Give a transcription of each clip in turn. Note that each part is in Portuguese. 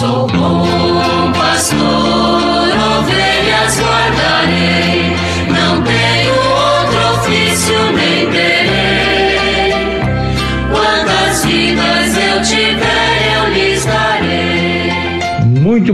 Sou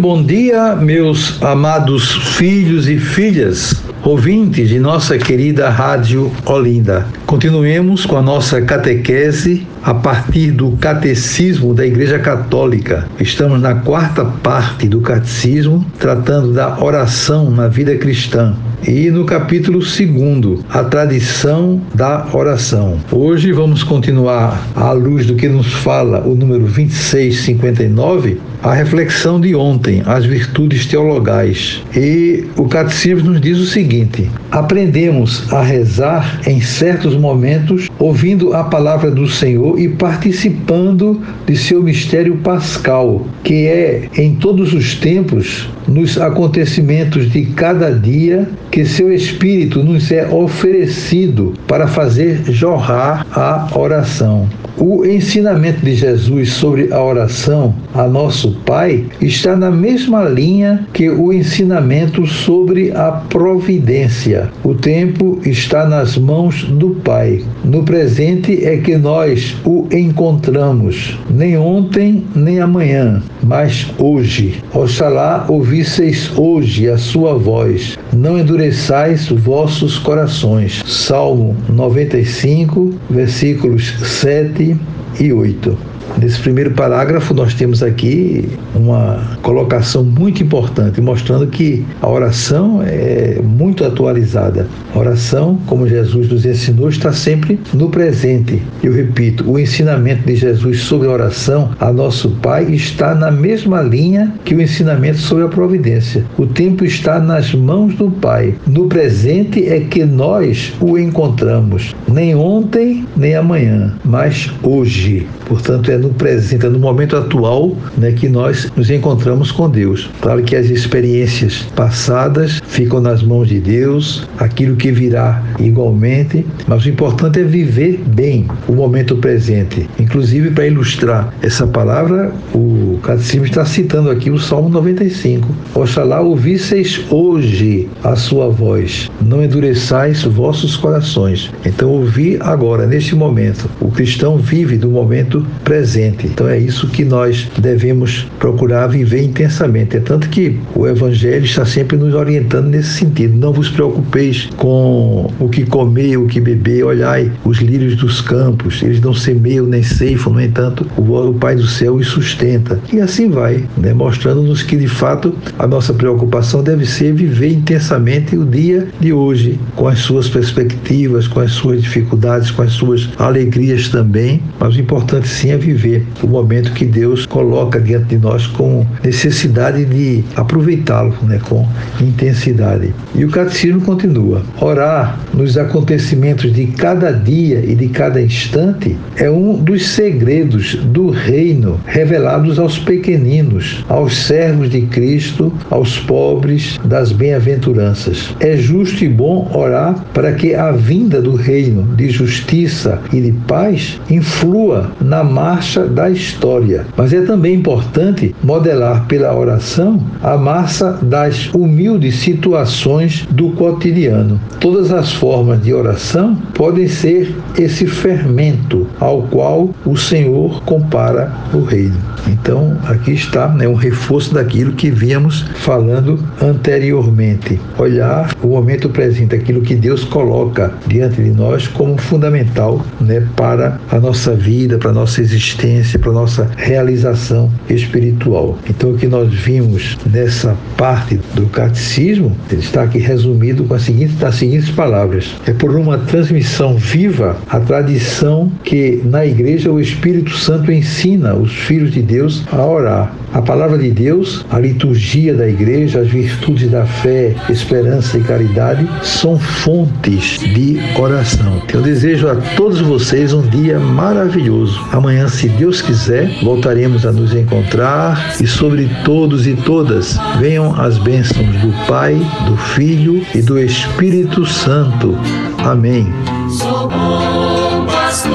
bom dia, meus amados filhos e filhas ouvintes de nossa querida Rádio Olinda. Continuemos com a nossa catequese a partir do Catecismo da Igreja Católica. Estamos na quarta parte do Catecismo, tratando da oração na vida cristã. E no capítulo 2, a tradição da oração. Hoje vamos continuar, à luz do que nos fala o número 2659, a reflexão de ontem, as virtudes teologais. E o catecismo nos diz o seguinte: aprendemos a rezar em certos momentos, ouvindo a palavra do Senhor e participando de seu mistério pascal, que é em todos os tempos, nos acontecimentos de cada dia, que seu Espírito nos é oferecido para fazer jorrar a oração. O ensinamento de Jesus sobre a oração a nosso Pai está na mesma linha que o ensinamento sobre a providência. O tempo está nas mãos do Pai. No presente é que nós o encontramos, nem ontem nem amanhã, mas hoje. Oxalá ouvisseis hoje a sua voz, não endureçais vossos corações. Salmo 95, versículos 7 e 8. Nesse primeiro parágrafo, nós temos aqui uma colocação muito importante, mostrando que a oração é muito atualizada. A oração, como Jesus nos ensinou, está sempre no presente. Eu repito, o ensinamento de Jesus sobre a oração a nosso Pai está na mesma linha que o ensinamento sobre a providência. O tempo está nas mãos do Pai. No presente é que nós o encontramos, nem ontem nem amanhã, mas hoje. Portanto, é no presente, é no momento atual, né, que nós nos encontramos com Deus. Claro que as experiências passadas ficam nas mãos de Deus, aquilo que virá igualmente, mas o importante é viver bem o momento presente. Inclusive, para ilustrar essa palavra, o Catecismo está citando aqui o Salmo 95. Oxalá ouvisseis hoje a sua voz, não endureçais vossos corações. Então, ouvir agora, neste momento. O cristão vive do momento presente. Então é isso que nós devemos procurar viver intensamente. É tanto que o Evangelho está sempre nos orientando nesse sentido. Não vos preocupeis com o que comer, o que beber. Olhai os lírios dos campos, eles não semeiam nem ceifam, no entanto, o Pai do céu os sustenta. E assim vai, né? mostrando-nos que de fato a nossa preocupação deve ser viver intensamente o dia de hoje, com as suas perspectivas, com as suas dificuldades, com as suas alegrias também. Mas o importante sim é viver o momento que Deus coloca diante de nós com necessidade de aproveitá-lo né, com intensidade. E o catecismo continua: orar nos acontecimentos de cada dia e de cada instante é um dos segredos do reino revelados aos pequeninos, aos servos de Cristo, aos pobres das bem-aventuranças. É justo e bom orar para que a vinda do reino de justiça e de paz influa na marcha da história. Mas é também importante modelar pela oração a massa das humildes situações do cotidiano. Todas as formas de oração podem ser esse fermento ao qual o Senhor compara o reino. Então, aqui está né, um reforço daquilo que víamos falando anteriormente. Olhar o momento presente, aquilo que Deus coloca diante de nós como fundamental né, para a nossa vida, para a nossa existência, para a nossa realização espiritual. Então, o que nós vimos nessa parte do catecismo está aqui resumido com as seguintes, as seguintes palavras: é por uma transmissão viva a tradição que na igreja o Espírito Santo ensina os filhos de Deus a orar. A palavra de Deus, a liturgia da igreja, as virtudes da fé, esperança e caridade são fontes de oração. Eu desejo a todos vocês um dia maravilhoso. Amanhã, se Deus quiser, voltaremos a nos encontrar e sobre todos e todas venham as bênçãos do Pai, do Filho e do Espírito Santo. Amém. Sou bom pastor,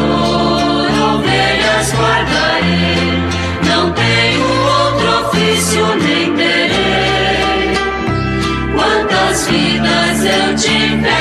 ovelhas guardarei, não tenho outro ofício nem. Quantas vidas eu tiver.